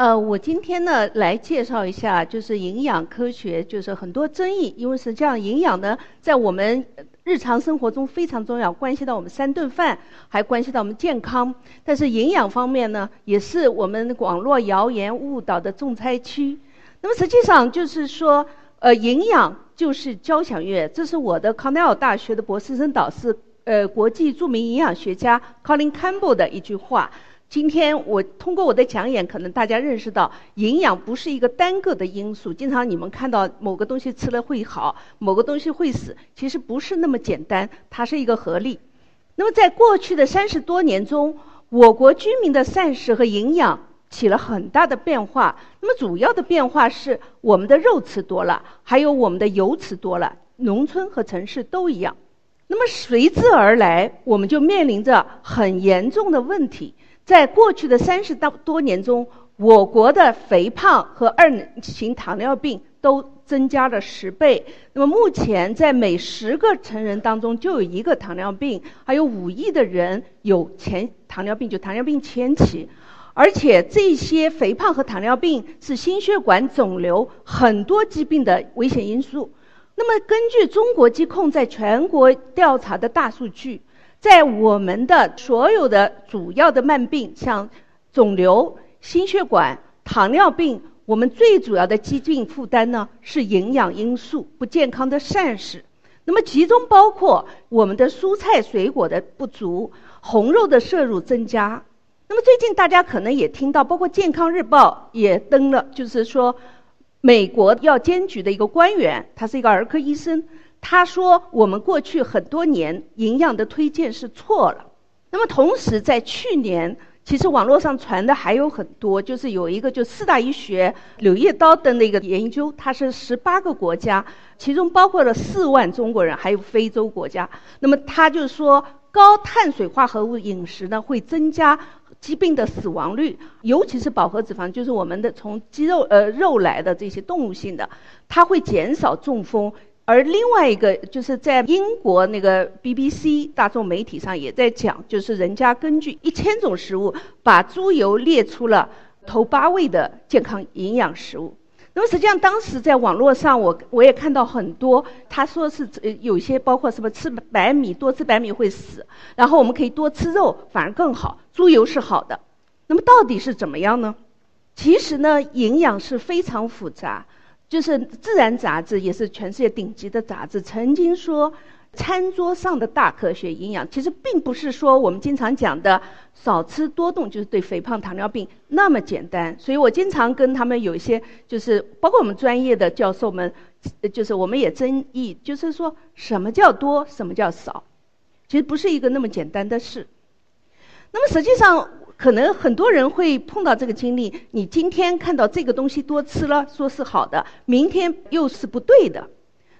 呃，我今天呢来介绍一下，就是营养科学，就是很多争议，因为实际上营养呢在我们日常生活中非常重要，关系到我们三顿饭，还关系到我们健康。但是营养方面呢，也是我们网络谣言误导的重灾区。那么实际上就是说，呃，营养就是交响乐，这是我的康奈尔大学的博士生导师，呃，国际著名营养学家 Colin Campbell 的一句话。今天我通过我的讲演，可能大家认识到，营养不是一个单个的因素。经常你们看到某个东西吃了会好，某个东西会死，其实不是那么简单，它是一个合力。那么在过去的三十多年中，我国居民的膳食和营养起了很大的变化。那么主要的变化是我们的肉吃多了，还有我们的油吃多了，农村和城市都一样。那么随之而来，我们就面临着很严重的问题。在过去的三十多多年中，我国的肥胖和二型糖尿病都增加了十倍。那么目前，在每十个成人当中就有一个糖尿病，还有五亿的人有前糖尿病，就糖尿病前期。而且这些肥胖和糖尿病是心血管肿瘤很多疾病的危险因素。那么根据中国疾控在全国调查的大数据。在我们的所有的主要的慢病，像肿瘤、心血管、糖尿病，我们最主要的疾病负担呢是营养因素、不健康的膳食。那么其中包括我们的蔬菜水果的不足，红肉的摄入增加。那么最近大家可能也听到，包括《健康日报》也登了，就是说，美国药监局的一个官员，他是一个儿科医生。他说：“我们过去很多年营养的推荐是错了。那么同时，在去年，其实网络上传的还有很多，就是有一个就四大医学柳叶刀的那个研究，它是十八个国家，其中包括了四万中国人，还有非洲国家。那么他就说，高碳水化合物饮食呢，会增加疾病的死亡率，尤其是饱和脂肪，就是我们的从肌肉呃肉来的这些动物性的，它会减少中风。”而另外一个就是在英国那个 BBC 大众媒体上也在讲，就是人家根据一千种食物，把猪油列出了头八位的健康营养食物。那么实际上当时在网络上，我我也看到很多，他说是呃有些包括什么吃白米多吃白米会死，然后我们可以多吃肉反而更好，猪油是好的。那么到底是怎么样呢？其实呢，营养是非常复杂。就是《自然》杂志也是全世界顶级的杂志，曾经说，餐桌上的大科学营养，其实并不是说我们经常讲的少吃多动就是对肥胖、糖尿病那么简单。所以我经常跟他们有一些，就是包括我们专业的教授们，就是我们也争议，就是说什么叫多，什么叫少，其实不是一个那么简单的事。那么实际上。可能很多人会碰到这个经历，你今天看到这个东西多吃了，说是好的，明天又是不对的。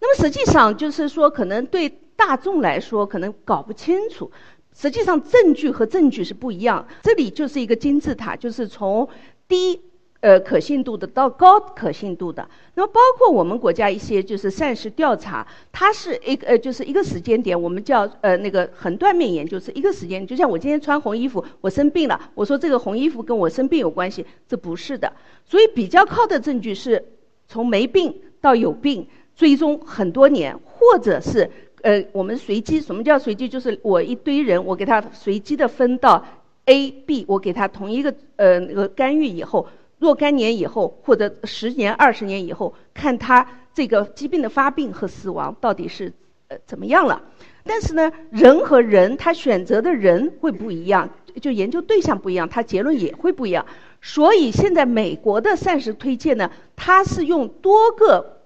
那么实际上就是说，可能对大众来说可能搞不清楚，实际上证据和证据是不一样。这里就是一个金字塔，就是从低。呃，可信度的到高可信度的，那么包括我们国家一些就是膳食调查，它是一个呃就是一个时间点，我们叫呃那个横断面研究，是一个时间，就像我今天穿红衣服，我生病了，我说这个红衣服跟我生病有关系，这不是的。所以比较靠的证据是从没病到有病，追踪很多年，或者是呃我们随机，什么叫随机？就是我一堆人，我给他随机的分到 A、B，我给他同一个呃那个干预以后。若干年以后，或者十年、二十年以后，看他这个疾病的发病和死亡到底是呃怎么样了。但是呢，人和人他选择的人会不一样，就研究对象不一样，他结论也会不一样。所以现在美国的膳食推荐呢，它是用多个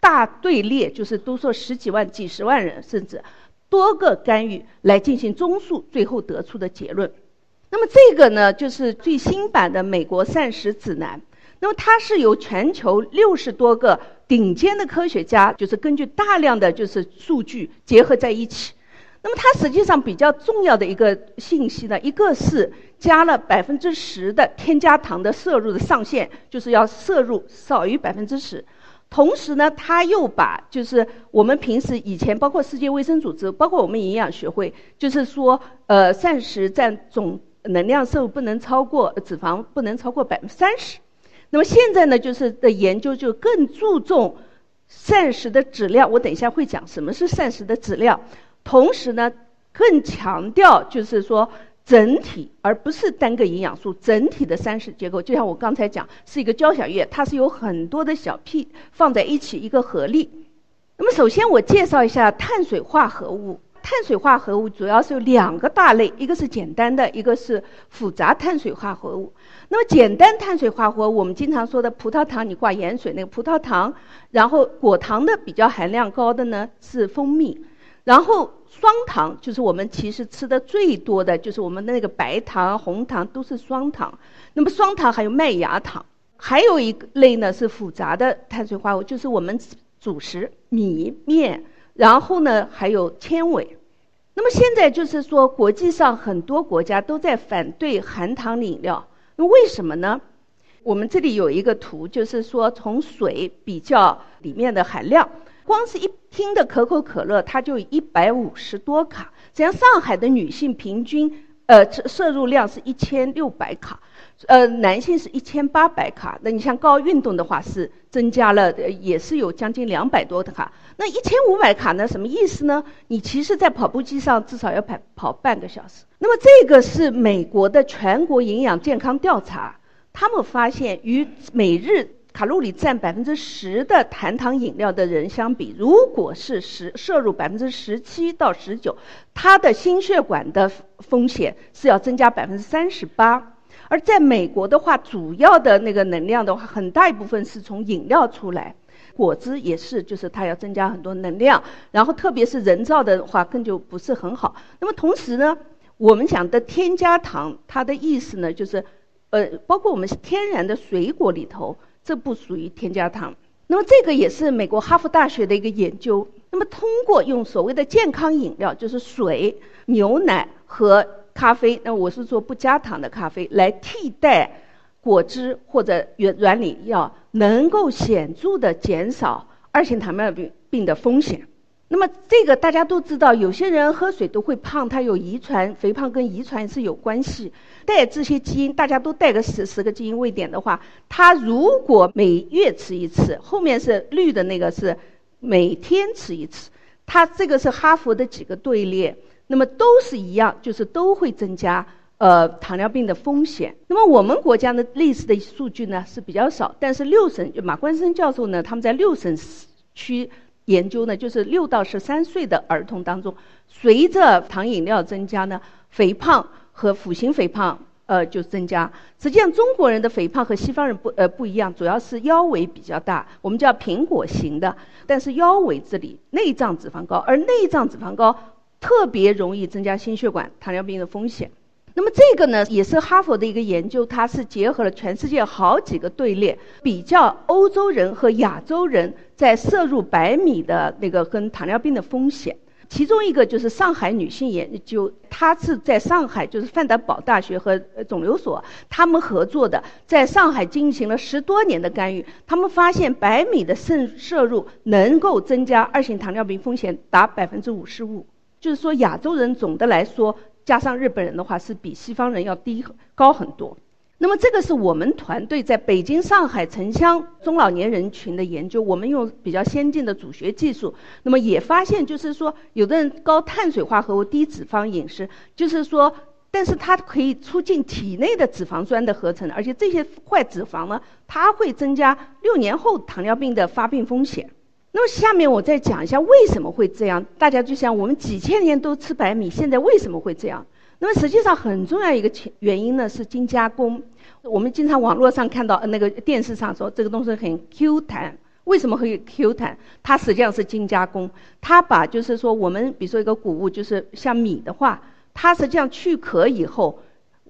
大队列，就是都说十几万、几十万人，甚至多个干预来进行综述，最后得出的结论。那么这个呢，就是最新版的美国膳食指南。那么它是由全球六十多个顶尖的科学家，就是根据大量的就是数据结合在一起。那么它实际上比较重要的一个信息呢，一个是加了百分之十的添加糖的摄入的上限，就是要摄入少于百分之十。同时呢，它又把就是我们平时以前包括世界卫生组织，包括我们营养学会，就是说呃膳食占总能量摄入不能超过脂肪不能超过百分之三十。那么现在呢，就是的研究就更注重膳食的质量。我等一下会讲什么是膳食的质量。同时呢，更强调就是说整体，而不是单个营养素整体的膳食结构。就像我刚才讲，是一个交响乐，它是有很多的小 P 放在一起一个合力。那么首先我介绍一下碳水化合物。碳水化合物主要是有两个大类，一个是简单的，一个是复杂碳水化合物。那么简单碳水化合物，我们经常说的葡萄糖，你挂盐水那个葡萄糖，然后果糖的比较含量高的呢是蜂蜜。然后双糖就是我们其实吃的最多的就是我们的那个白糖、红糖都是双糖。那么双糖还有麦芽糖，还有一类呢是复杂的碳水化合物，就是我们主食米面，然后呢还有纤维。那么现在就是说国际上很多国家都在反对含糖饮料，那为什么呢？我们这里有一个图，就是说从水比较里面的含量。光是一听的可口可乐，它就一百五十多卡。实际上，上海的女性平均呃摄入量是一千六百卡，呃，男性是一千八百卡。那你像高运动的话，是增加了，也是有将近两百多的卡。那一千五百卡呢？什么意思呢？你其实，在跑步机上至少要跑跑半个小时。那么，这个是美国的全国营养健康调查，他们发现与每日。卡路里占百分之十的含糖饮料的人相比，如果是十摄入百分之十七到十九，他的心血管的风险是要增加百分之三十八。而在美国的话，主要的那个能量的话，很大一部分是从饮料出来，果汁也是，就是它要增加很多能量。然后特别是人造的话，更就不是很好。那么同时呢，我们讲的添加糖，它的意思呢，就是呃，包括我们天然的水果里头。这不属于添加糖。那么这个也是美国哈佛大学的一个研究。那么通过用所谓的健康饮料，就是水、牛奶和咖啡，那我是做不加糖的咖啡，来替代果汁或者软软饮料，能够显著的减少二型糖尿病病的风险。那么这个大家都知道，有些人喝水都会胖，他有遗传肥胖跟遗传是有关系。带这些基因，大家都带个十十个基因位点的话，他如果每月吃一次，后面是绿的那个是每天吃一次，他这个是哈佛的几个队列，那么都是一样，就是都会增加呃糖尿病的风险。那么我们国家的类似的数据呢是比较少，但是六省马冠生教授呢，他们在六省区。研究呢，就是六到十三岁的儿童当中，随着糖饮料增加呢，肥胖和腹型肥胖呃就增加。实际上，中国人的肥胖和西方人不呃不一样，主要是腰围比较大，我们叫苹果型的。但是腰围这里内脏脂肪高，而内脏脂肪高特别容易增加心血管糖尿病的风险。那么这个呢，也是哈佛的一个研究，它是结合了全世界好几个队列，比较欧洲人和亚洲人在摄入白米的那个跟糖尿病的风险。其中一个就是上海女性研究，她是在上海，就是范德堡大学和肿瘤所他们合作的，在上海进行了十多年的干预，他们发现白米的摄摄入能够增加二型糖尿病风险达百分之五十五，就是说亚洲人总的来说。加上日本人的话是比西方人要低高很多。那么这个是我们团队在北京、上海城乡中老年人群的研究，我们用比较先进的组学技术，那么也发现就是说，有的人高碳水化合物、低脂肪饮食，就是说，但是它可以促进体内的脂肪酸的合成，而且这些坏脂肪呢，它会增加六年后糖尿病的发病风险。那么下面我再讲一下为什么会这样。大家就想，我们几千年都吃白米，现在为什么会这样？那么实际上很重要一个原因呢是精加工。我们经常网络上看到那个电视上说这个东西很 Q 弹，为什么会 Q 弹？它实际上是精加工。它把就是说我们比如说一个谷物，就是像米的话，它实际上去壳以后，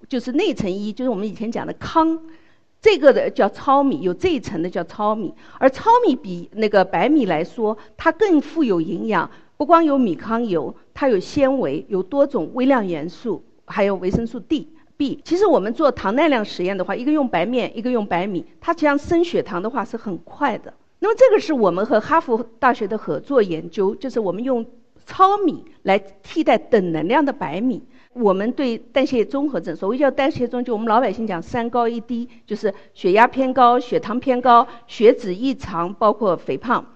就是内层衣，就是我们以前讲的糠。这个的叫糙米，有这一层的叫糙米，而糙米比那个白米来说，它更富有营养，不光有米糠油，它有纤维，有多种微量元素，还有维生素 D、B。其实我们做糖耐量实验的话，一个用白面，一个用白米，它这样升血糖的话是很快的。那么这个是我们和哈佛大学的合作研究，就是我们用糙米来替代等能量的白米。我们对代谢综合症，所谓叫代谢综，就我们老百姓讲三高一低，就是血压偏高、血糖偏高、血脂异常，包括肥胖。